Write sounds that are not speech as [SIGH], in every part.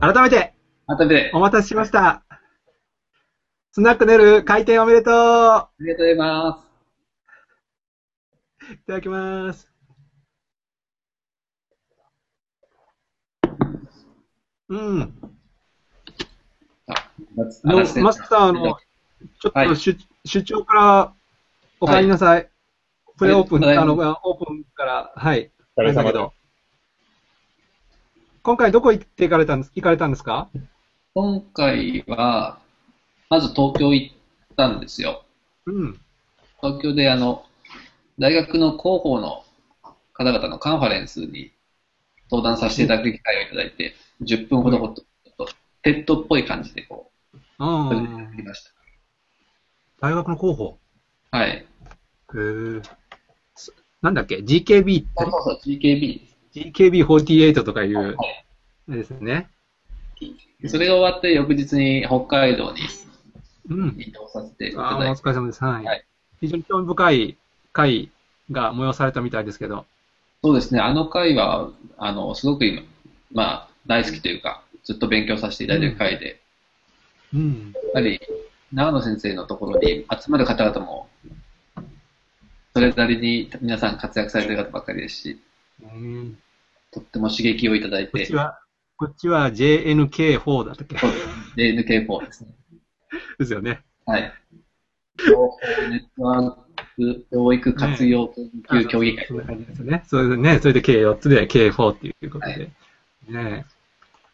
改めて、改めて、お待たせしました。スナックネル開店おめでとうありがとうございます。いただきます。うん。あ、マスターの、ちょっはいと出,、出張からお帰りなさい。プレオープン、はいあの、オープンから、はい。お疲れ様です。今回どこ行って行かれたんです、行かれたんですか？今回は、まず東京行ったんですよ。うん。東京であの、大学の広報の方々のカンファレンスに登壇させていただく機会をいただいて、10分ほどほっと、ちょっと TED っぽい感じでこうう、ん。きまし大学の広報？た。はい。へーすなんだっけ ?GKB そうそうそう、GKB です。GKB48 とかいう、ですね。それが終わって翌日に北海道にうん。移動させていただいて、疲れ様です。はい。はい非常に興味深い会が催されたみたいですけど。そうですね、あの回は、あの、すごく今、まあ、大好きというか、ずっと勉強させていただいている回で、やっうん。ぱり、長野先生のところに集まる方々も、それなりに皆さん活躍されている方ばっかりですし、うんとっても刺激をいただいて、こっちは、こっちは JNK4 だったっけ？そうです JNK4 ですね。ですよね。はい。情報ネットワーク教育活用研究協議会そんな感じですよね。それでね、それで K4 つで K4 っていうことで。はいねえ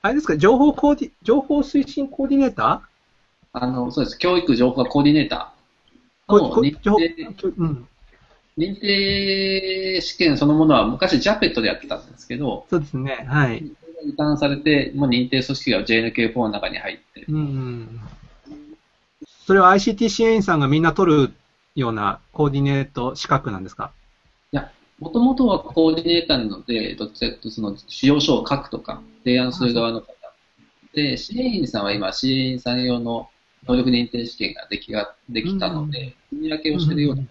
あれですか、情報コーディ、情報推進コーディネータあの、そうです。教育情報コーディネーターーの認こ情報定うん。認定試験そのものは昔 JAPET でやってたんですけど、そうですね。はい。移管されて、もう認定組織が JNK4 の中に入って、うんうん。それは ICT 支援員さんがみんな取るようなコーディネート資格なんですか？いや、もともとはコーディネーターなので、どっちかとその使用書を書くとか、提案する側の方。で、支援員さんは今、支援員さん用の能力認定試験ができができたので、積み分けをしているような、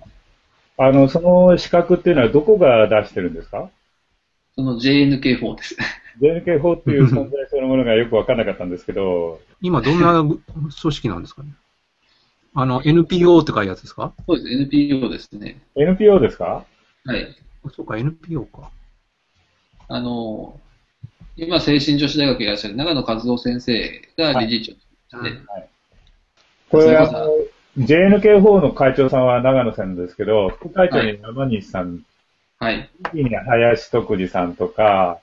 あの、その資格っていうのはどこが出してるんですか？その JNK4 です。?JNK4 っていう存在そのものがよくわかんなかったんですけど、今どんな組織なんですかね？あの、NPO って書いてやつですか？そうです、NPO ですね。NPO ですか？はい。あそうか、NPO か。あの、今、精神女子大学にいらっしゃる長野和夫先生が理事長で、これ、そういうあことの、JNK4 の会長さんは長野さんですけど、副会長に山西さん、はい。次に林徳司さんとか、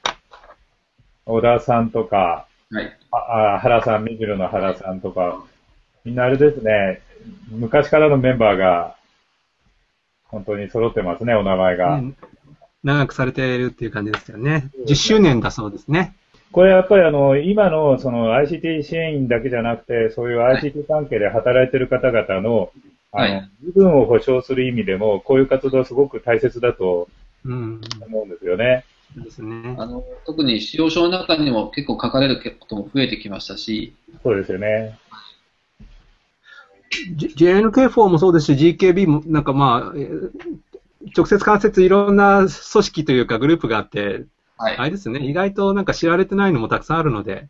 小田さんとか、はい。ああ原さん、目白の原さんとか、みんなあれですね、昔からのメンバーが、本当に揃ってますね、お名前が。うん長くされているっていう感じですよね。10周年だそうですね。これやっぱりあの、今のその ICT 支援員だけじゃなくて、そういう ICT 関係で働いてる方々の、あのはい、身分を保障する意味でも、こういう活動はすごく大切だとうん。思うんですよね。ですね。あの、特に使用書の中にも結構書かれることも増えてきましたし、そうですよね。J- JNK4 もそうですし、GKB もなんかまあ、えー直接間接いろんな組織というかグループがあって、はい。あれですね、意外となんか知られてないのもたくさんあるので、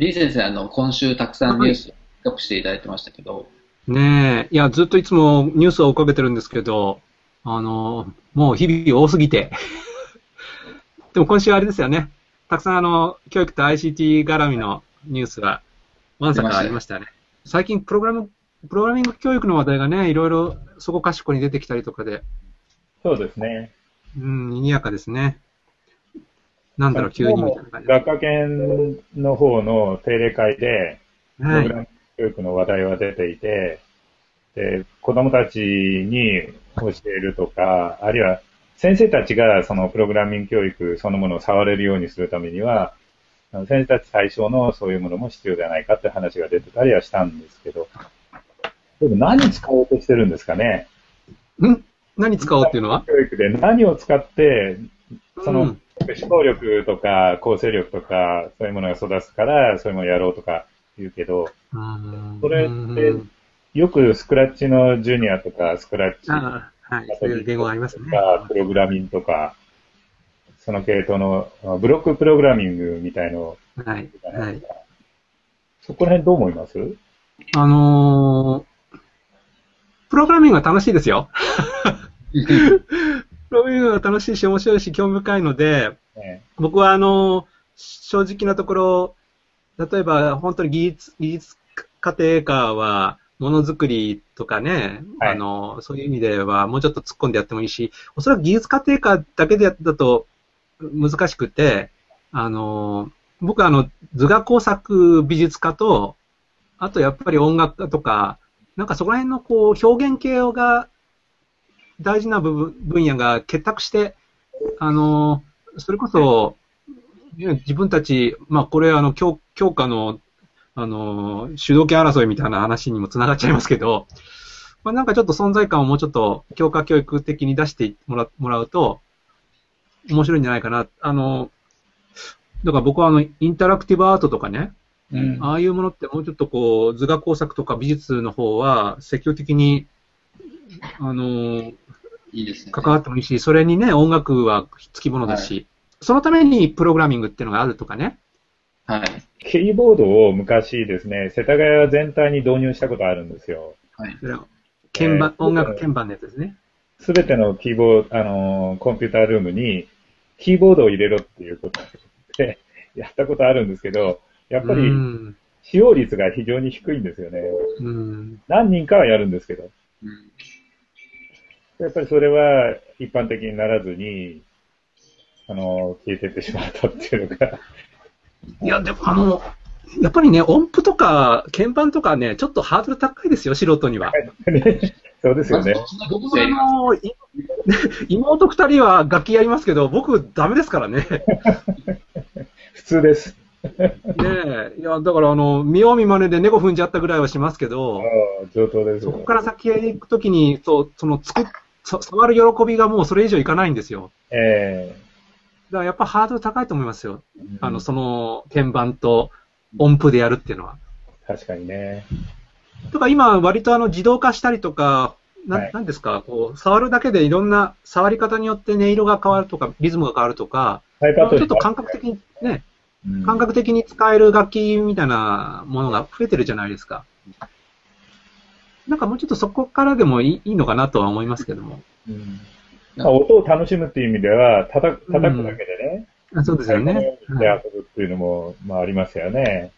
李先生、あの、今週たくさんニュースをピックアップしていただいてましたけど、ねえ、いや、ずっといつもニュースを追いかけてるんですけど、あの、もう日々多すぎて。[LAUGHS] でも今週あれですよね、たくさんあの、教育と ICT 絡みのニュースが、わんさかありましたね。最近プログラム、プログラミング教育の話題がね、いろいろそこかしこに出てきたりとかで、そうですね。うん、賑やかですね。なんだろう、急にみたいな感じで。学科研の方の定例会で、プはいログラ。ム教育の話題は出ていて、で、子供たちに教えるとか、あるいは先生たちがそのプログラミング教育そのものを触れるようにするためには、先生たち対象のそういうものも必要ではないかって話が出てたりはしたんですけど、でも何使おうとしてるんですかね？ん？何使おうっていうのは？教育で何を使って、その、うん思考力とか構成力とか、そういうものが育つから、そういうものをやろうとか言うけど、うんそれってよくスクラッチのジュニアとか、スクラッチああはい、そういう言語がありますね。とか、プログラミングとか、その系統のブロックプログラミングみたいのをはい。はい。そこら辺どう思います？あのープログラミングは楽しいですよ。[LAUGHS] [LAUGHS] [LAUGHS] プログラミングは楽しいし、面白いし、興味深いので、ね僕はあの、正直なところ、例えば本当に技術、技術家庭科は、ものづくりとかね、はい。あの、そういう意味ではもうちょっと突っ込んでやってもいいし、おそらく技術家庭科だけでやったと難しくて、あの、僕はあの、図画工作美術家と、あとやっぱり音楽家とか、なんかそこら辺のこう表現系が大事な部分分野が結託して、あの、それこそ、自分たち、まあこれあの教教科のあの主導権争いみたいな話にもつながっちゃいますけど、まあ、なんかちょっと存在感をもうちょっと教科教育的に出してもらもらうと面白いんじゃないかな。あの、だから僕はあのインタラクティブアートとかね、うん。ああいうものってもうちょっとこう図画工作とか美術の方は積極的にあのいいですね。関わってもいいし、それにね、音楽は付き物だし、そのためにプログラミングっていうのがあるとかね。はい。キーボードを昔ですね、世田谷全体に導入したことあるんですよ。はい。それは鍵盤、えー音楽鍵盤のやつですね。すべてのキーボード、あのー、コンピュータールームに、キーボードを入れろっていうことで、[LAUGHS] やったことあるんですけど、やっぱうりん。使用率が非常に低いんですよね。うん。何人かはやるんですけど、うんやっぱりそれは一般的にならずに、あのー、消えてってしまったっていうのが、いや、でもあの、やっぱりね、音符とか鍵盤とかね、ちょっとハードル高いですよ、素人には。ね [LAUGHS] そうですよね。僕はあの、い [LAUGHS] 妹二人は楽器やりますけど、僕ダメですからね。[LAUGHS] 普通です。ねえ。いや、だからあの、見よう見まねで猫踏んじゃったぐらいはしますけあど、あ上等ですよ。そこから先へ行くときに、そう、その、作っ、さ触る喜びがもうそれ以上いかないんですよ。えだからやっぱハードル高いと思いますよ。えあの、その、鍵盤と音符でやるっていうのは。確かにね。とか今、割とあの、自動化したりとか、なはいなんですか、こう、触るだけでいろんな、触り方によって音色が変わるとか、リズムが変わるとか、ちょっと感覚的にね、うん感覚的に使える楽器みたいなものが増えてるじゃないですか。なんかもうちょっとそこからでもいいいいのかなとは思いますけども。うんまあ、音を楽しむっていう意味では、叩く叩くだけでね、あそうですよね。ではい遊ぶっていうのも、まあありますよね。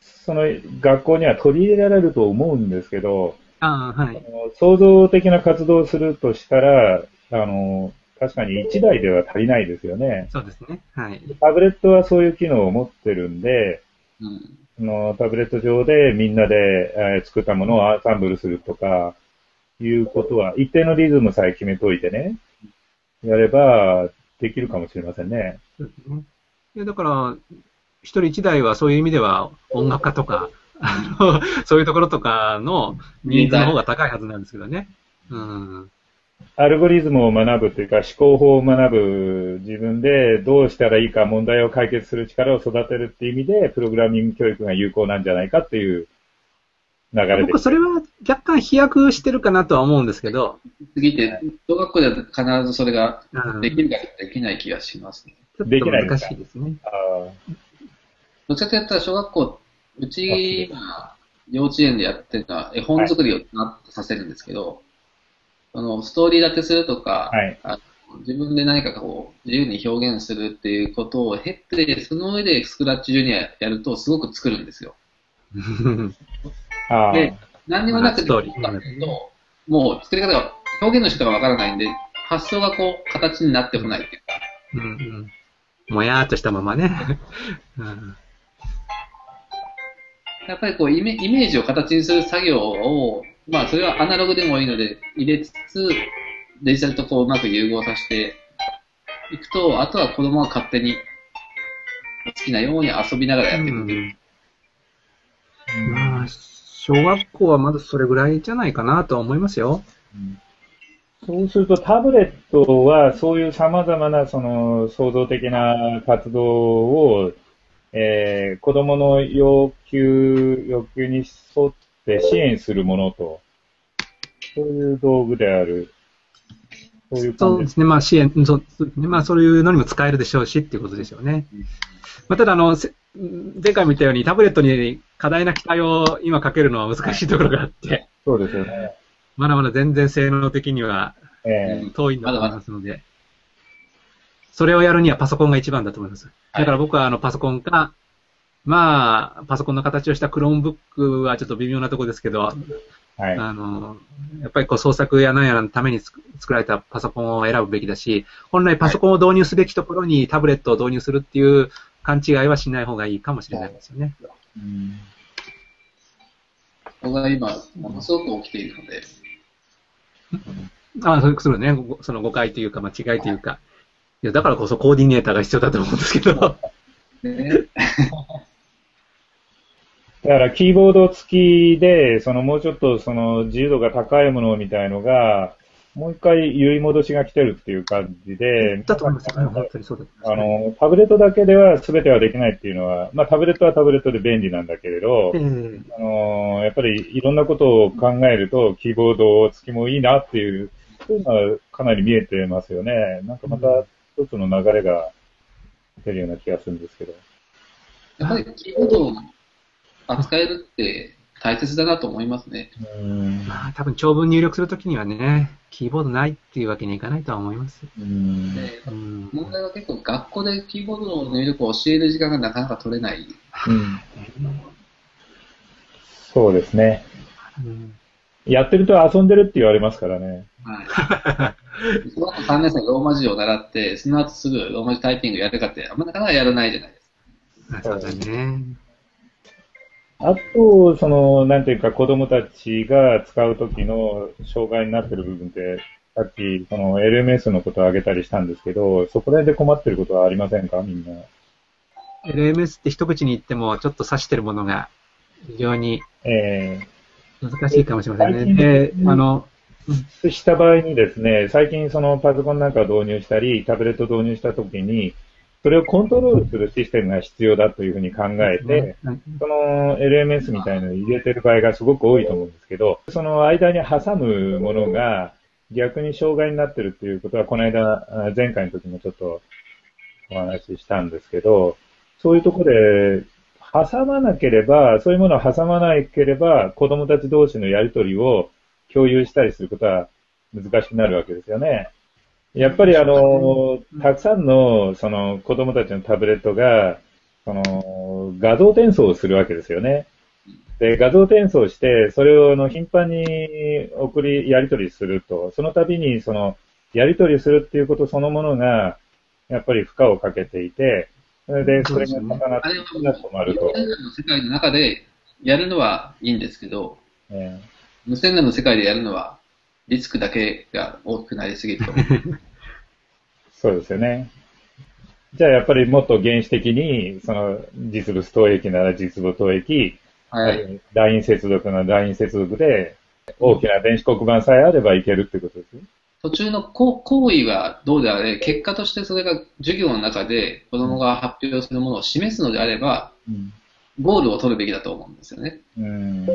その学校には取り入れられると思うんですけど、あはい。あの創造的な活動をするとしたら、あの、確かに1台では足りないですよね。そうですね。はい。タブレットはそういう機能を持ってるんで、うん。あのタブレット上でみんなで、えー作ったものをアンサンブルするとか、いうことは、一定のリズムさえ決めといてね、やればできるかもしれませんね。いやだから、一人一台はそういう意味では音楽家とか、あのそういうところとかのニーズの方が高いはずなんですけどね。うん。アルゴリズムを学ぶというか、思考法を学ぶ、自分でどうしたらいいか問題を解決する力を育てるっていう意味で、プログラミング教育が有効なんじゃないかっていう流れで僕、それは若干飛躍してるかなとは思うんですけど、次って、小学校では必ずそれがうんできるかできない気がしますね。ちょっできないと難ですかしいですね。あどちらかというと小学校、うち、今幼稚園でやってるのは絵本作りをなさせるんですけど、そのストーリー立てするとか、はいあの自分で何かこう自由に表現するっていうことを経て、その上でスクラッチジュニアやるとすごく作るんですよ。[LAUGHS] あ、ああで何にもなくてストーリーかっていうと、もう作り方が、表現の仕方がわからないんで、発想がこう形になってこないっていうか、うんうん。もやーっとしたままね。[LAUGHS] うんやっぱりこうイメイメージを形にする作業を、まあそれはアナログでもいいので入れつつ、デジタルとこううまく融合させていくと、あとは子供が勝手に好きなように遊びながらやっていくっていう。うんまあ、小学校はまだそれぐらいじゃないかなとは思いますよ。そうするとタブレットはそういう様々なその創造的な活動を、えー子供の要求、欲求に沿って支援するものと、そういう道具である。そういう感じです。そうですね、まあ支援、そうね、まあそういうのにも使えるでしょうしっていうことでしょうね。まあ、ただあの、せ前回も言ったようにタブレットに過大な期待を今かけるのは難しいところがあって、そうですよね。まだまだ全然性能的にはええ遠いんだと思いますので、それをやるにはパソコンが一番だと思います。だから僕はあのパソコンか、まあ、パソコンの形をしたクロームブックはちょっと微妙なところですけど、はい。あの、やっぱりこう創作やなんやらのために作作られたパソコンを選ぶべきだし、本来パソコンを導入すべきところにタブレットを導入するっていう勘違いはしない方がいいかもしれないですよね。うんここが今、ものすごく起きているので、ああ、そういうことね、ごその誤解というか、間違いというか。いや、だからこそコーディネーターが必要だと思うんですけど。ね、だからキーボード付きで、そのもうちょっとその自由度が高いものみたいのが、もう一回揺り戻しが来てるっていう感じで、だと思いますよ。本当にそうだとあ。の、タブレットだけでは全てはできないっていうのは、まあタブレットはタブレットで便利なんだけれど、ええあの、やっぱりいろんなことを考えると、キーボード付きもいいなっていう、そういうのはかなり見えてますよね。なんかまた一つの流れが出るような気がするんですけど。やっぱりキーボードを扱えるって大切だなと思いますね。うんまあ、多分長文入力するときにはね、キーボードないっていうわけにいかないとは思います。うんでうん。問題は結構学校でキーボードの入力を教える時間がなかなか取れない。うんそうですね。うんやってると遊んでるって言われますからね。はい。その後3年生にローマ字を習って、その後すぐローマ字タイピングやるかって、あんまなかなかやらないじゃないですか。あそうだね。あと、その、なんていうか、子供たちが使うときの障害になってる部分って、さっき、その LMS のことを挙げたりしたんですけど、そこら辺で困ってることはありませんか？みんな。LMS って一口に言っても、ちょっと指してるものが非常にえ難しいかもしれませんね。最近で、あの、ー、した場合にですね、最近そのパソコンなんかを導入したり、タブレットを導入したときに、それをコントロールするシステムが必要だというふうに考えて、はいその LMS みたいなのを入れてる場合がすごく多いと思うんですけど、その間に挟むものが逆に障害になってるっていうことは、この間、あ前回の時もちょっとお話ししたんですけど、そういうところで挟まなければ、そういうものを挟まなければ、子供たち同士のやりとりを共有したりすることは難しくなるわけですよね。やっぱりあの、たくさんのその子供たちのタブレットが、その画像転送をするわけですよね。で、画像転送して、それをあの頻繁に送り、やり取りすると、その度にその、やり取りするっていうことそのものが、やっぱり負荷をかけていて、それで、それが重なっ困ると。無線の世界の中でやるのはいいんですけど、え無線の世界でやるのはリスクだけが大きくなりすぎると。ー [LAUGHS] そうですよね。じゃあやっぱりもっと原始的に、その実物投影機なら実物投影機、はい。LINE 接続なら LINE 接続で、大きな電子黒板さえあればいけるってことですね。途中の行行為はどうであれ、結果としてそれが授業の中で子供が発表するものを示すのであれば、うん。ゴールを取るべきだと思うんですよね。うん。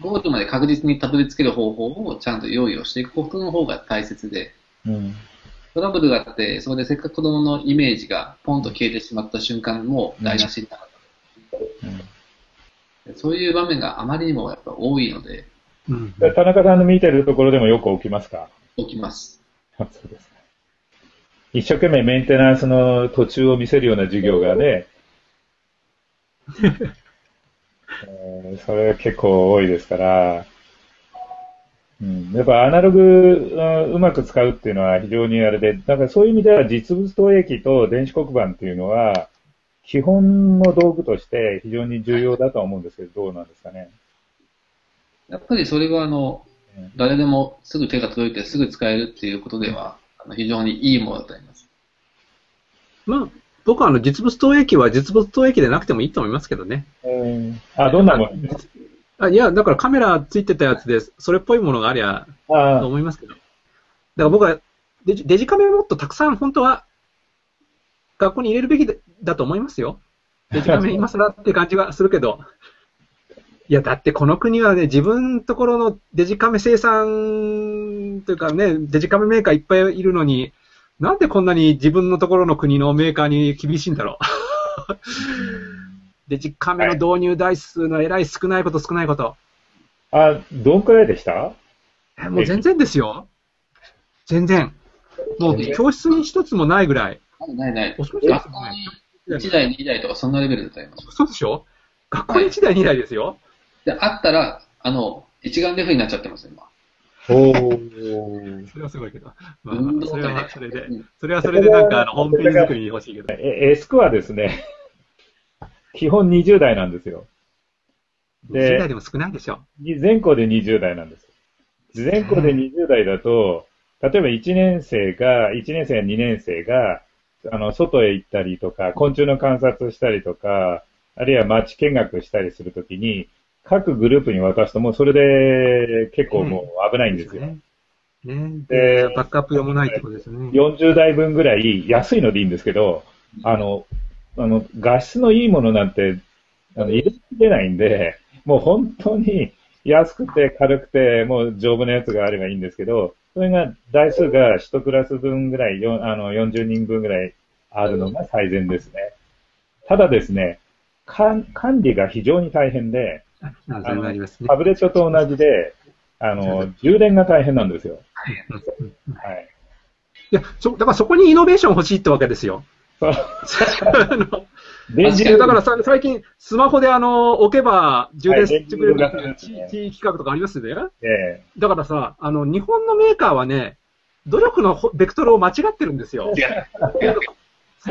ゴールまで確実にたどり着ける方法をちゃんと用意をしていくことの方が大切で、うん。トラブルがあって、そこでせっかく子供のイメージがポンと消えてしまった瞬間も台無しになる。そういう場面があまりにもやっぱ多いので、うんで田中さんの見てるところでもよく起きますか？起きます。あそうですか。一生懸命メンテナンスの途中を見せるような授業がね、え [LAUGHS] ーそれ結構多いですから、うん、やっぱアナログ、うまく使うっていうのは非常にあれで、だからそういう意味では実物投影機と電子黒板っていうのは、基本の道具として非常に重要だとは思うんですけど、どうなんですかね？やっぱりそれはあのうん、誰でもすぐ手が届いてすぐ使えるっていうことでは、あの非常にいいものだと思います。まあ、僕はあの実物投影機は実物投影機でなくてもいいと思いますけどね。うんあ、どんなもの？あいや、だからカメラついてたやつで、それっぽいものがありゃと思いますけど。だから僕はデジデジカメもっとたくさん本当は学校に入れるべきだだと思いますよ。デジカメ今更って感じはするけど。いや、だってこの国はね、自分のところのデジカメ生産というかね、デジカメメーカーいっぱいいるのに、なんでこんなに自分のところの国のメーカーに厳しいんだろう。デジカメの導入台数のえらい少ないこと少ないこと。あ、どんくらいでした？えもう全然ですよ。全然。もう教室に一つもないぐらい。ないない。恐ろしいです学校よねに1台、2台とかそんなレベルだと思います。そうでしょ？学校に1台2台ですよ。で、あったら、あの、一眼レフになっちゃってます、今。おー。それはすごいけど。まあそれは会それでうん、それはそれでなんかあのホームページ作りに欲しいけど。え、エスクはですね、基本20代なんですよ。1台で、でも少ないでしょ。に全校で20代なんです。全校で20代だと、例えば1年生が、1年生や2年生が、あの、外へ行ったりとか、昆虫の観察したりとか、あるいは街見学したりするときに、各グループに渡すともうそれで結構もう危ないんですよ。ね。ねでで、バックアップ読まないってことですよね。40台分ぐらい安いのでいいんですけど、あの、あの、画質のいいものなんて、あの、入れてないんで、もう本当に安くて軽くて、もう丈夫なやつがあればいいんですけど、それが、台数が1クラス分ぐらい、よあの、40人分ぐらいあるのが最善ですね。ただですね、管管理が非常に大変で、あそれはありますね。タブレットと同じで、あの、充電が大変なんですよ。うんはい。いや、そ、だからそこにイノベーション欲しいってわけですよ。電池だからさ最近、スマホであの、置けば充電してくれるはい電池が地域企画とかありますよね。ええだからさ、あの、日本のメーカーはね、努力のほベクトルを間違ってるんですよ。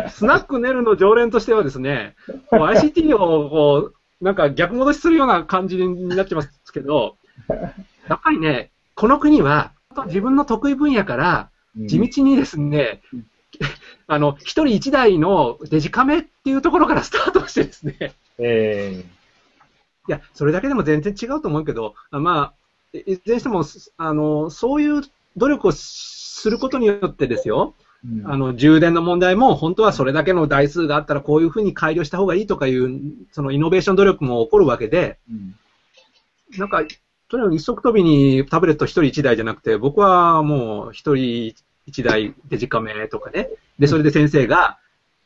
スナックネルの常連としてはですね、ICT をこう、なんか逆戻しするような感じになってますけど、[LAUGHS] やっぱりね、この国は、自分の得意分野から地道にですね、あの、一人一台のデジカメっていうところからスタートしてですね、えいや、それだけでも全然違うと思うけど、あまあ、いいずれにしても、すあの、そういう努力をすることによってですよ、えあの、充電の問題も、本当はそれだけの台数があったらこういうふうに改良した方がいいとかいう、そのイノベーション努力も起こるわけで、うん。なんか、とにかく一足飛びにタブレット一人一台じゃなくて、僕はもう一人一台デジカメとかね、で、それで先生が、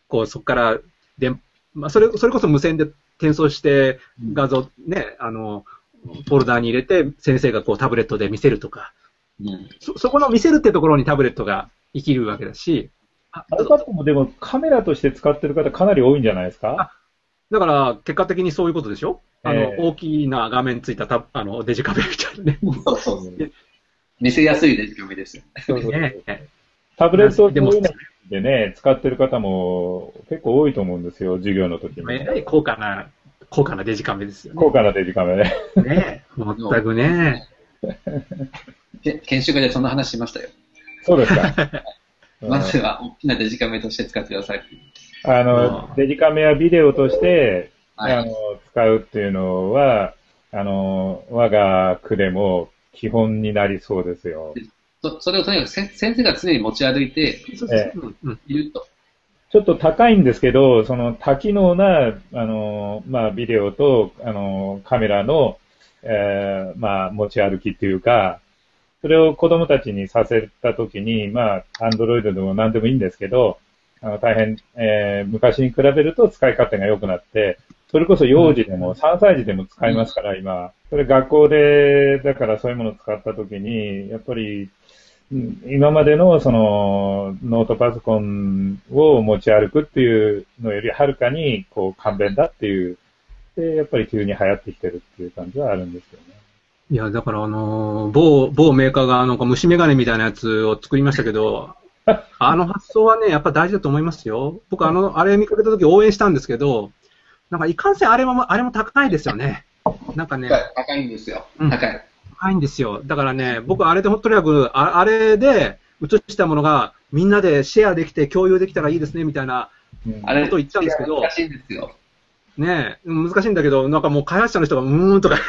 こう、そこから、で、まあ、それ、それこそ無線で転送して画像、ね、あの、フォルダーに入れて、先生がこうタブレットで見せるとか、うん。そ、そこの見せるってところにタブレットが生きるわけだし、あ iPad もでもカメラとして使ってる方かなり多いんじゃないですか？だから、結果的にそういうことでしょ？あの、ええ大きな画面ついたタあのデジカメみたいなね。そうそうそう。見せやすいデジカメですよ。ねタブレットをでもでね、使ってる方も結構多いと思うんですよ、授業の時も。えらい高価な、高価なデジカメですよね。高価なデジカメね。ね全くね。[LAUGHS] け研修会でそんな話しましたよ。そうですか。[LAUGHS] まずは大きなデジカメとして使ってください。ああの、ーデジカメやビデオとして、はいあの、使うっていうのは、あの、我が区でも基本になりそうですよ。そそれをとにかくせ先生が常に持ち歩いていると。ちょっと高いんですけど、その多機能な、あの、まあ、ビデオと、あの、カメラの、えーまあ、持ち歩きっていうか、それを子供たちにさせたときに、まあ、アンドロイドでも何でもいいんですけど、あの大変、えー昔に比べると使い勝手が良くなって、それこそ幼児でも3歳児でも使いますから、今。それ学校で、だからそういうものを使ったときに、やっぱり、うん今までのそのノートパソコンを持ち歩くっていうのよりはるかにこう簡便だっていう、で、やっぱり急に流行ってきてるっていう感じはあるんですよね。いや、だからあのー某、某メーカーがなんか虫眼鏡みたいなやつを作りましたけど、[LAUGHS] あの発想はね、やっぱ大事だと思いますよ。僕あの、あれ見かけた時応援したんですけど、なんかいかんせんあれも、あれも高いですよね。なんかね、高いんですよ。うん高い。高いんですよ。だからね、僕あれでとにかく、ああれで映したものがみんなでシェアできて共有できたらいいですね、みたいなこと言ったんですけど難しいんですよ。ねえ、難しいんだけど、なんかもう開発者の人がうーんとか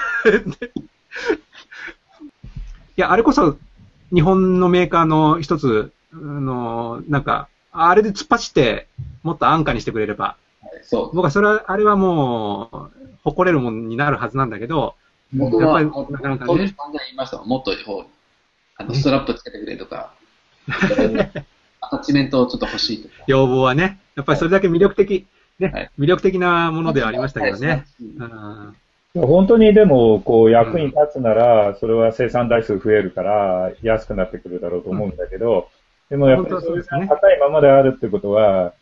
や、あれこそ日本のメーカーの一つ、あの、なんか、あれで突っ走ってもっと安価にしてくれれば、はいそう。僕はそれは、あれはもう、誇れるものになるはずなんだけど、僕は、やっぱりなかなかね散々言いましたもん。もっとあの、ストラップつけてくれとか、アタッチメントをちょっと欲しいとか。要望はね、やっぱりそれだけ魅力的、ね、はい魅力的なものではありましたけどね。うんうん本当にでも、こう、役に立つなら、それは生産台数増えるから、安くなってくるだろうと思うんだけど、でもやっぱりそれが高いままであるってことは、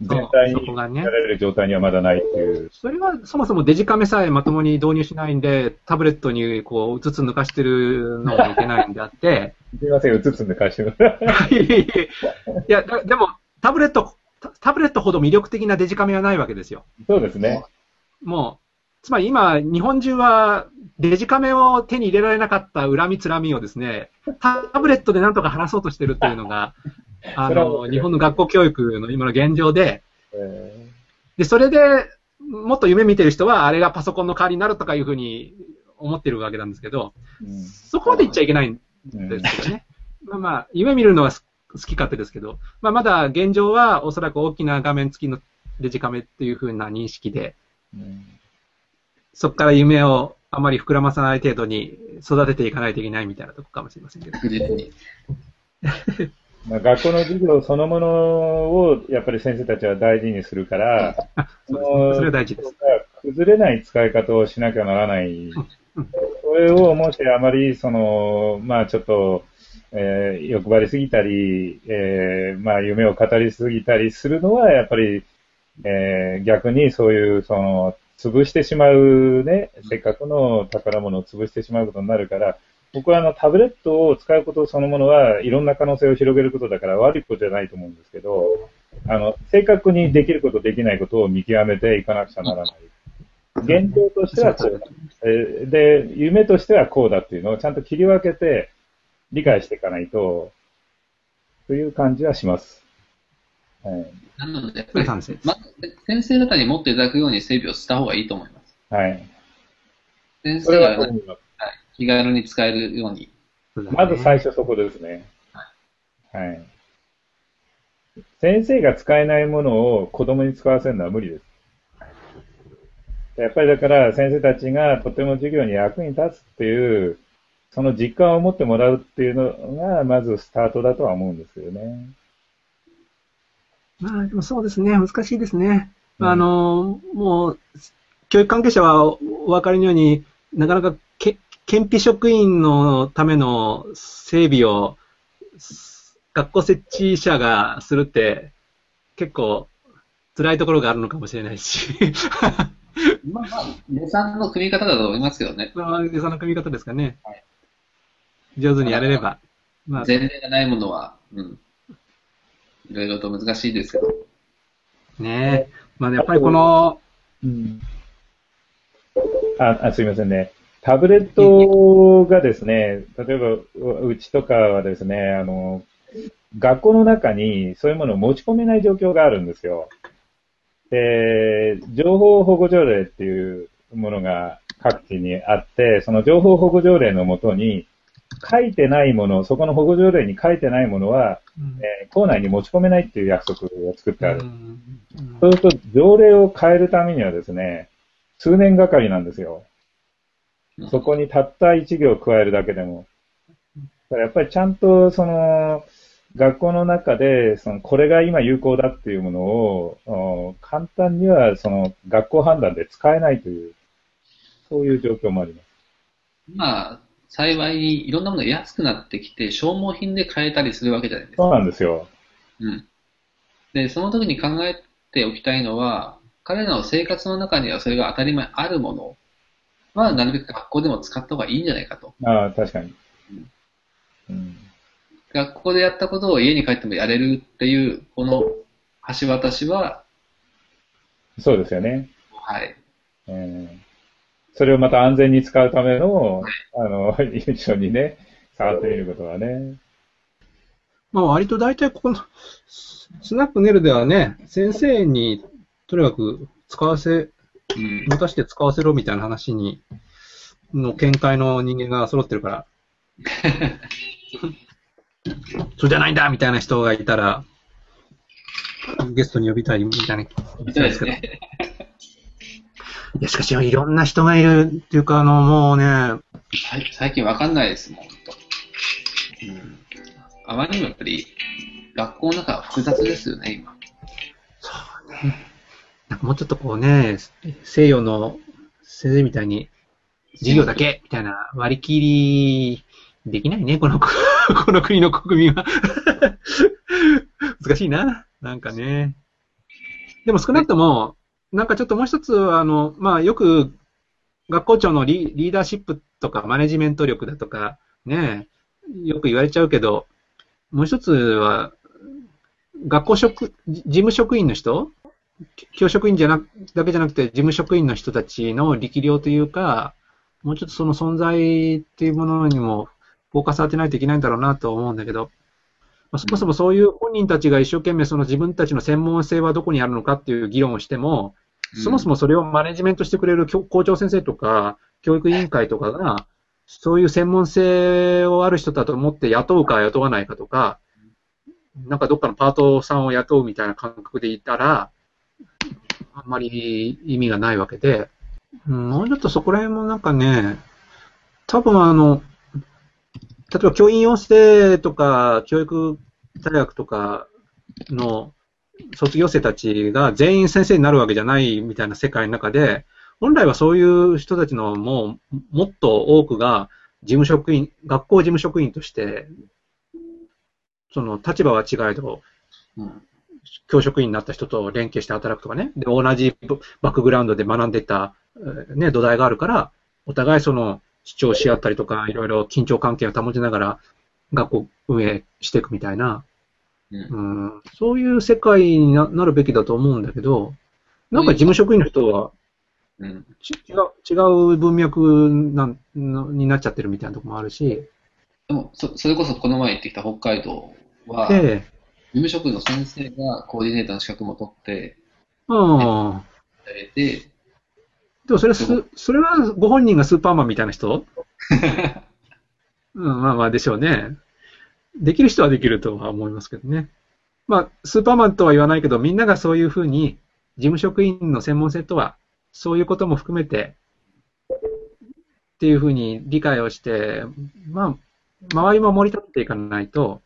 全体にやられる状態にはまだないっていう。それはそもそもデジカメさえまともに導入しないんで、タブレットにこう、うつつ抜かしてるのがいけないんであって、すいません、うつつ抜かしてる。[LAUGHS] いやでも、タブレット、タタブレットほど魅力的なデジカメはないわけですよ。そうですね。もう、つまり今、日本中はデジカメを手に入れられなかった恨みつらみをですね、タブレットでなんとか話そうとしてるっていうのが、[LAUGHS] あの、日本の学校教育の今の現状で、えで、それでもっと夢見てる人は、あれがパソコンの代わりになるとかいうふうに思ってるわけなんですけど、ーそこまで言っちゃいけないんうんですけどね。[LAUGHS] まあまあ、夢見るのはす好き勝手ですけど、まあまだ現状はおそらく大きな画面付きのデジカメっていうふうな認識で、うんそこから夢をあまり膨らまさない程度に育てていかないといけないみたいなとこかもしれませんけど。確実に。[LAUGHS] まあ、学校の授業そのものをやっぱり先生たちは大事にするから、[LAUGHS] そね。それは大事です。崩れない使い方をしなきゃならない。それをもしあまり、その、まあちょっと、えー欲張りすぎたり、えーまあ夢を語りすぎたりするのは、やっぱり、えー逆にそういう、その、潰してしまうね、せっかくの宝物を潰してしまうことになるから、僕はあのタブレットを使うことそのものはいろんな可能性を広げることだから悪いことじゃないと思うんですけど、あの、正確にできることできないことを見極めていかなくちゃならない。現状としてはこうだ。えーで、夢としてはこうだっていうのをちゃんと切り分けて理解していかないと、という感じはします。はい。なので。まず先生方に持っていただくように整備をした方がいいと思います。はい。先生がそう思い。気軽に使えるように。まず最初そこですね。はい。先生が使えないものを子供に使わせるのは無理です。やっぱりだから先生たちがとても授業に役に立つっていう、その実感を持ってもらうっていうのが、まずスタートだとは思うんですよね。まあ、でもそうですね。難しいですね。うんあの、もう、教育関係者はお分かりのように、なかなかけ、検費職員のための整備を、す学校設置者がするって、結構、辛いところがあるのかもしれないし、まあまあ、予算の組み方だと思いますけどね。まあ、その組み方ですかねはい。上手にやれれば。まあ、前例がないものは、うん。いろいろと難しいですけど。ねまあ、やっぱりこの、うん。あ、あすいませんね。タブレットがですね、例えば、ううちとかはですね、あの、学校の中にそういうものを持ち込めない状況があるんですよ。で、情報保護条例っていうものが各地にあって、その情報保護条例のもとに、書いてないもの、そこの保護条例に書いてないものは、うんえー校内に持ち込めないっていう約束を作ってある。うんそうすると、条例を変えるためにはですね、数年がかりなんですよ。そこにたった一行加えるだけでも。だからやっぱりちゃんと、その、学校の中で、その、これが今有効だっていうものを、お簡単には、その、学校判断で使えないという、そういう状況もあります。まあ、幸いにいろんなものが安くなってきて、消耗品で買えたりするわけじゃないですか。そうなんですよ。うん。で、その時に考えておきたいのは、彼らの生活の中にはそれが当たり前あるものは、なるべく学校でも使った方がいいんじゃないかと。ああ、確かに。うん。学校でやったことを家に帰ってもやれるっていう、この橋渡しは、そうですよね。はい。えーそれをまた安全に使うための、あの、[LAUGHS] 一緒にね、触ってみることはね。まあ割と大体このススナックネルではね、先生にとにかく使わせ、うん。持たして使わせろみたいな話に、の見解の人間が揃ってるから、[LAUGHS] そうじゃないんだみたいな人がいたら、ゲストに呼びたいみたいな気がするんですけど。いや、しかし、いろんな人がいるっていうか、あの、もうね、最最近わかんないですもん、ほんと。うん。あまりにもやっぱり、学校の中は複雑ですよね、今。そうね。なんかもうちょっとこうね、西洋の先生みたいに、授業だけみたいな割り切りできないね、この、[LAUGHS] この国の国民は。[LAUGHS] 難しいな、なんかね。でも少なくとも、なんかちょっともう一つ、あの、まあよく学校長のリリーダーシップとかマネジメント力だとか、ね、よく言われちゃうけど、もう一つは、学校職、事務職員の人？教職員じゃなだけじゃなくて、事務職員の人たちの力量というか、もうちょっとその存在っていうものにもフォーカス当てないといけないんだろうなと思うんだけど、まあ、そもそもそういう本人たちが一生懸命その自分たちの専門性はどこにあるのかっていう議論をしても、そもそもそれをマネジメントしてくれる校長先生とか、教育委員会とかが、そういう専門性をある人だと思って雇うか雇わないかとか、なんかどっかのパートさんを雇うみたいな感覚でいたら、あんまり意味がないわけで、もうちょっとそこら辺もなんかね、多分あの、例えば教員養成とか、教育大学とかの卒業生たちが全員先生になるわけじゃないみたいな世界の中で、本来はそういう人たちのもう、もっと多くが事務職員、学校事務職員として、その立場は違えど、うん教職員になった人と連携して働くとかね、で、同じバックグラウンドで学んでた、ね、土台があるから、お互いその主張し合ったりとか、いろいろ緊張関係を保ちながら学校運営していくみたいな、うん。うん、そういう世界にななるべきだと思うんだけど、なんか事務職員の人はうん。ち違う違う文脈なんのになっちゃってるみたいなところもあるし、でもそ、それこそこの前行ってきた北海道は、で、事務職の先生がコーディネーターの資格も取って、うん。やれて、でもそれはす、それはご本人がスーパーマンみたいな人？[LAUGHS] うん、まあまあでしょうね。できる人はできるとは思いますけどね。まあ、スーパーマンとは言わないけど、みんながそういうふうに、事務職員の専門性とは、そういうことも含めて、っていうふうに理解をして、まあ、周りも盛り立っていかないと、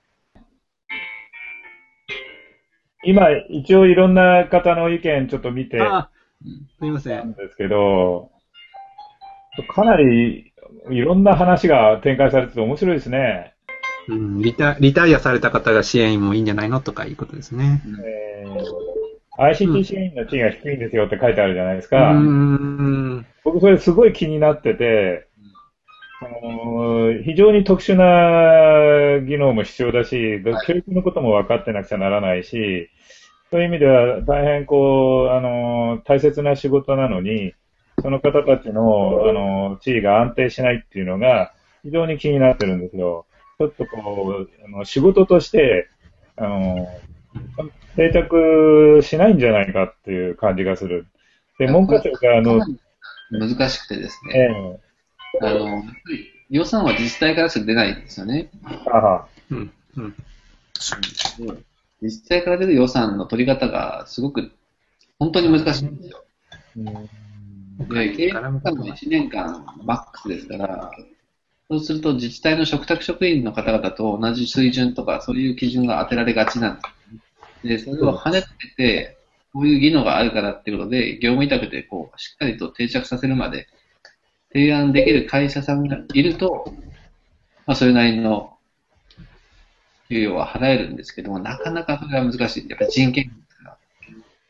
今、一応いろんな方の意見ちょっと見てすみません。たんですけど、かなりいろんな話が展開されてて面白いですね。うんリタ、リタイアされた方が支援員もいいんじゃないのとかいうことですね。えー、ICT 支援員の地位が低いんですよって書いてあるじゃないですうか。ん。僕それすごい気になってて、あの非常に特殊な技能も必要だし、教育のことも分かってなくちゃならないし、そういう意味では大変こう、あの大切な仕事なのに、その方たちの、あの地位が安定しないっていうのが非常に気になってるんですよ。ちょっとこう、あの仕事として、あの定着しないんじゃないかっていう感じがする。で、文科省が、あの、難しくてですえね、あの、予算は自治体からしか出ないんですよね。えあはうん。うん。で自治体から出る予算の取り方がすごく、本当に難しいんですよ。で、経営期間も1年間マックスですから、そうすると自治体の嘱託職員の方々と同じ水準とか、そういう基準が当てられがちなんです。で、それを跳ねつけて、こういう技能があるからっていうことで、業務委託でこう、しっかりと定着させるまで、提案できる会社さんがいると、まあ、それなりの給与は払えるんですけども、なかなかそれは難しい。やっぱり人件費ですから。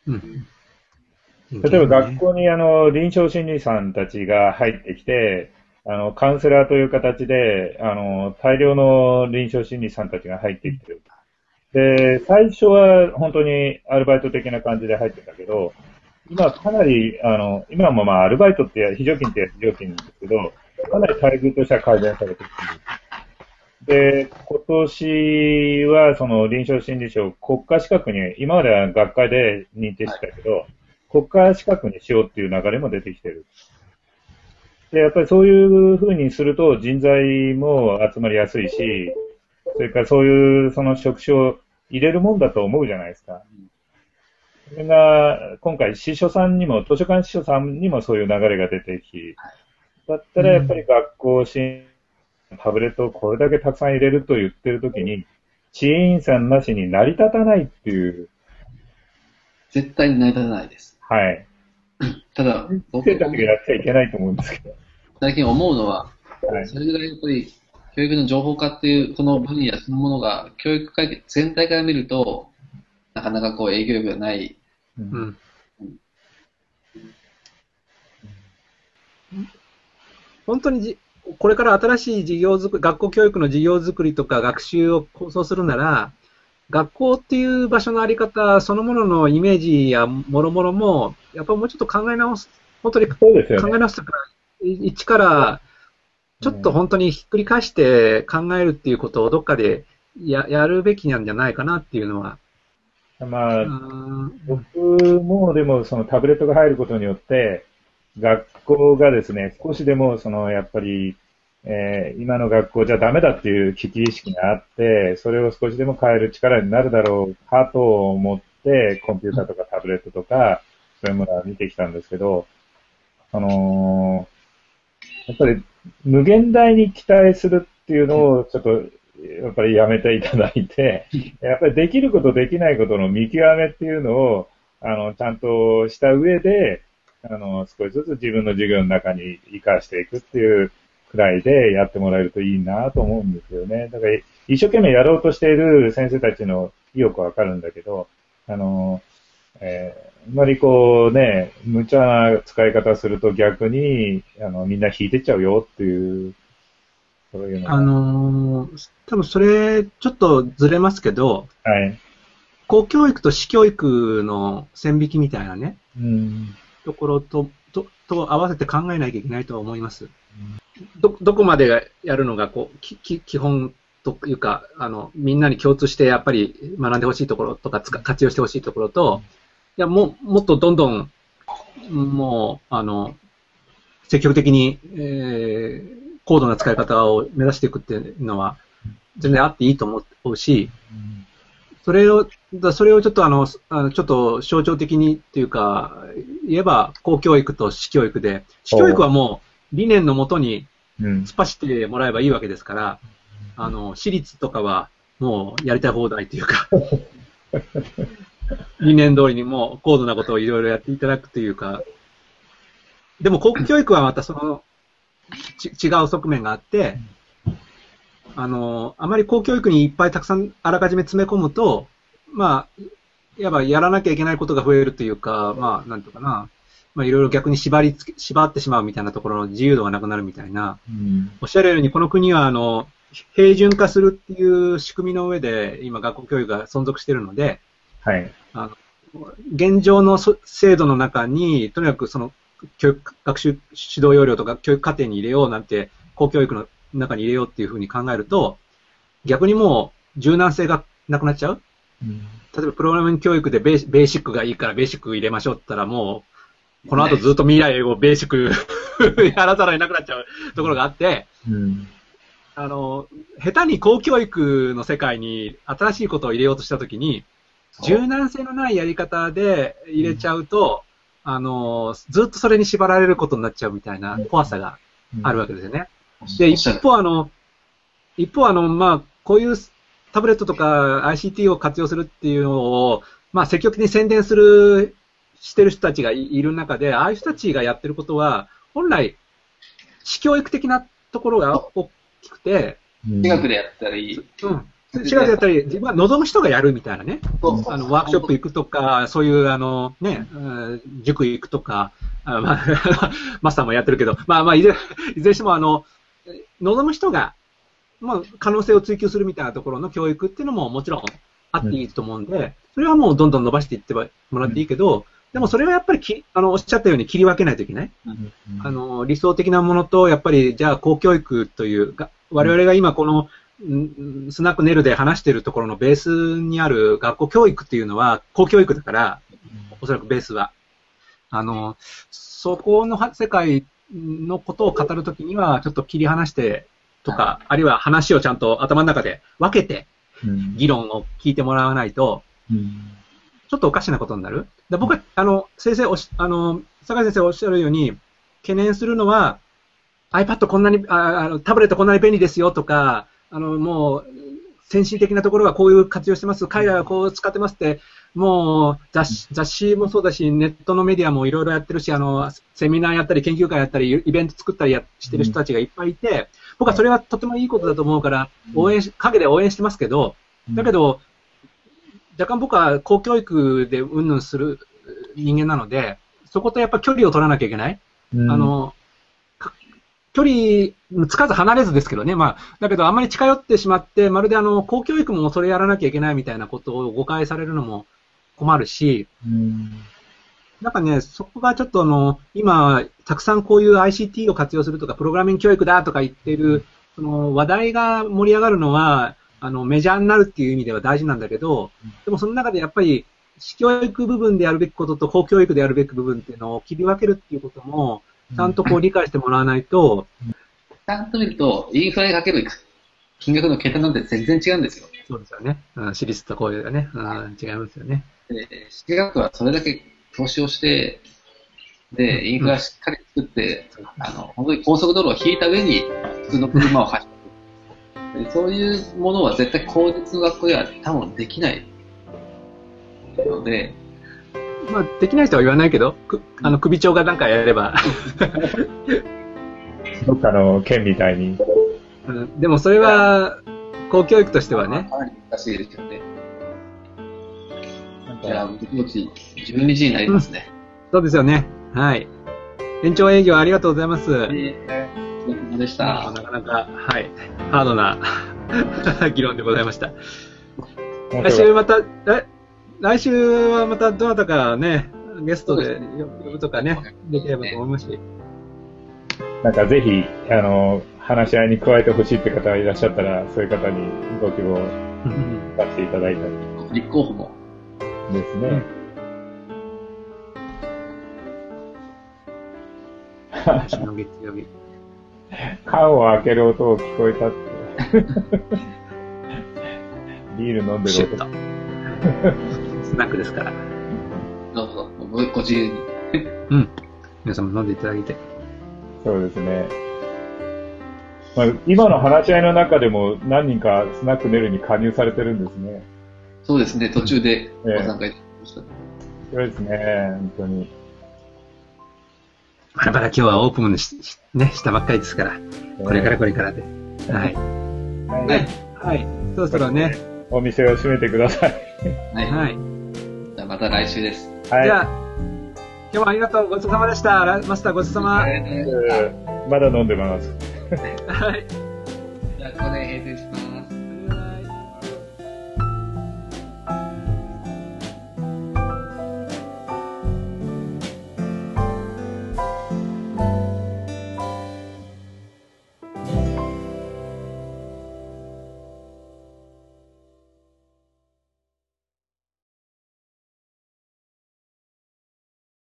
うん。例えば学校にあの臨床心理士さんたちが入ってきて、あのカウンセラーという形であの大量の臨床心理士さんたちが入ってきてる。で、最初は本当にアルバイト的な感じで入ってたけど、今かなり、あの、今もまあアルバイトって非常勤って非常勤ですけど、かなり待遇としては改善されてきてる。で、今年はその臨床心理士を国家資格に、今までは学会で認定してたけど、国家資格にしようっていう流れも出てきてる。で、やっぱりそういうふうにすると人材も集まりやすいし、それからそういうその職種を入れるもんだと思うじゃないですか。それが、今回、司書さんにも、図書館司書さんにもそういう流れが出てき、だったらやっぱり学校支援、タブレットをこれだけたくさん入れると言ってるときに、支援員さんなしに成り立たないっていう。絶対に成り立たないです。はい。ただ、僕生たちがやっちゃいけないと思うんですけど。最近思うのは、はい。それぐらいやっぱり教育の情報化っていうこの分野そのものが教育界全体から見ると、なかなかこう影響力がない。ううんん。本当にじ、これから新しい事業づく学校教育の事業づくりとか学習を構想するなら、学校っていう場所のあり方そのもののイメージやもろもろも、やっぱもうちょっと考え直す、本当に考。え直すとか、一から、ちょっと本当にひっくり返して考えるっていうことをどっかでややるべきなんじゃないかなっていうのは。まあ、僕もでもそのタブレットが入ることによって、学校がですね、少しでもそのやっぱり、えー今の学校じゃダメだっていう危機意識があって、それを少しでも変える力になるだろうかと思って、コンピューターとかタブレットとか、そういうものは見てきたんですけど、あのーやっぱり無限大に期待するっていうのをちょっと、やっぱりやめていただいて、[LAUGHS] やっぱりできることできないことの見極めっていうのを、あの、ちゃんとした上で、あの、少しずつ自分の授業の中に活かしていくっていうくらいでやってもらえるといいなと思うんですよね。だから、一生懸命やろうとしている先生たちの意欲はわかるんだけど、あの、えーあんまりこうね、無茶な使い方すると逆に、あの、みんな引いてっちゃうよっていう、そういうのがあのー多分それ、ちょっとずれますけど、はい。公教育と私教育の線引きみたいなね、うん。ところと、と、と合わせて考えなきゃいけないとは思います。ど、どこまでやるのが、こう、き、き、基本というか、あの、みんなに共通してやっぱり学んでほしいところとか、つか活用してほしいところと、いや、もう、もっとどんどん、もう、あの、積極的に、えー、高度な使い方を目指していくっていうのは、全然あっていいと思うし、それを、だそれをちょっとあの、あのちょっと象徴的にっていうか、言えば公教育と私教育で、私教育はもう理念のもとにうん。突っ走ってもらえばいいわけですから、あの、私立とかはもうやりたい放題というか、[LAUGHS] 理念通りにもう高度なことをいろいろやっていただくというか、でも公教育はまたその、ち違う側面があって、あの、あまり公教育にいっぱいたくさんあらかじめ詰め込むと、まあ、いわばやらなきゃいけないことが増えるというか、まあ、なんとかな、まあ、いろいろ逆に縛りつけ、縛ってしまうみたいなところの自由度がなくなるみたいな、うん。おっしゃるように、この国は、あの、平準化するっていう仕組みの上で、今、学校教育が存続しているので、はい。現状のそ制度の中に、とにかくその、教育、学習指導要領とか教育課程に入れようなんて、公教育の中に入れようっていうふうに考えると、逆にもう柔軟性がなくなっちゃううん。例えばプログラミング教育でベーシベーシックがいいからベーシック入れましょうって言ったらもう、この後ずっと未来をベーシック [LAUGHS] やらざるを得なくなっちゃうところがあって、うん。あの、下手に公教育の世界に新しいことを入れようとしたときに、柔軟性のないやり方で入れちゃうと、あの、ずっとそれに縛られることになっちゃうみたいな怖さがあるわけですよね。で、一方あの、一方あの、まあ、こういうタブレットとか ICT を活用するっていうのを、まあ、積極的に宣伝する、してる人たちがいいる中で、ああいう人たちがやってることは、本来、私教育的なところが大きくて、うん。私学でやったり、うん。違うやったり、自分は望む人がやるみたいなね。あの、ワークショップ行くとか、そういう、あの、ね、うん塾行くとか、あまあ、[LAUGHS] マスターもやってるけど、まあまあ、いずれ、いずれにしても、あの、望む人が、まあ、可能性を追求するみたいなところの教育っていうのももちろんあっていいと思うんで、それはもうどんどん伸ばしていってもらっていいけど、でもそれはやっぱりき、あの、おっしゃったように切り分けないといけない。うんあの、理想的なものと、やっぱり、じゃあ、公教育という、が我々が今この、んスナックネルで話しているところのベースにある学校教育っていうのは、公教育だから、おそらくベースは。あの、そこのは世界のことを語るときには、ちょっと切り離してとか、あるいは話をちゃんと頭の中で分けて、うん。議論を聞いてもらわないと、うんちょっとおかしなことになる？で僕は、あの、先生おし、あの、坂井先生おっしゃるように、懸念するのは、iPad こんなに、ああのタブレットこんなに便利ですよとか、あの、もう、先進的なところはこういう活用してます、海外はこう使ってますって、もう雑誌雑誌もそうだし、ネットのメディアもいろいろやってるし、あの、セミナーやったり、研究会やったり、イベント作ったりやしてる人たちがいっぱいいて、僕はそれはとてもいいことだと思うから、応援し、陰で応援してますけど、だけど、若干僕は公教育でうんぬんする人間なので、そことやっぱ距離を取らなきゃいけない。うん。あ、の、か距離、つかず離れずですけどね、まあ、だけどあんまり近寄ってしまって、まるであの、公教育もそれやらなきゃいけないみたいなことを誤解されるのも困るし、うん。なんかね、そこがちょっとあの、今、たくさんこういう ICT を活用するとか、プログラミング教育だとか言ってる、その話題が盛り上がるのは、あの、メジャーになるっていう意味では大事なんだけど、でもその中でやっぱり、私教育部分でやるべきことと公教育でやるべき部分っていうのを切り分けるっていうことも、ちゃんとこう理解してもらわないと、ちゃんと見ると、インフラにかける金額の桁なんて全然違うんですよ。そうですよね。うん、私立とこういうがね、うん、違いますよね。で、私学はそれだけ投資をして、で、インフラしっかり作って、あの、本当に高速道路を引いた上に普通の車を走る。でそういうものは絶対公立の学校では多分できないので、まあ、できない人は言わないけど、くあの首長がなんかやれば、どっかの県みたいに。うんでもそれは、公教育としてはね、かなり難しいですよね。なんじゃあ、かぼち12時になりますね。そうですよね。はい。延長営業ありがとうございます。えーお疲れ様でした。なかなか、はい、ハードな [LAUGHS] 議論でございました。面来週また、え、来週はまたどなたかね、ゲストで呼ぶとかね、できればと思いますし。なんかぜひ、あの、話し合いに加えてほしいって方がいらっしゃったら、そういう方にご希望させていただいたり立候補も。ですね。[LAUGHS] 月曜日。[LAUGHS] 缶を開ける音を聞こえたって。ビール飲んでシュッる音と。スナックですから。どうぞ、ごご自由に。[LAUGHS] うん。皆さんも飲んでいただいて。そうですね。まあ、今の話し合いの中でも何人かスナックネルに加入されてるんですね。そうですね、途中でええご参加いただきました。そうですね、本当に。まだまだ今日はオープンにし、しね、したばっかりですから。これからこれからで。はい。はいね。はい。そろそろね。お店を閉めてください。はい。はい。じゃあまた来週です。はい。じゃあ、今日もありがとう。ごちそうさまでした。ラマスターごちそうさま。まだ飲んでます。はい。じゃあここで閉店します。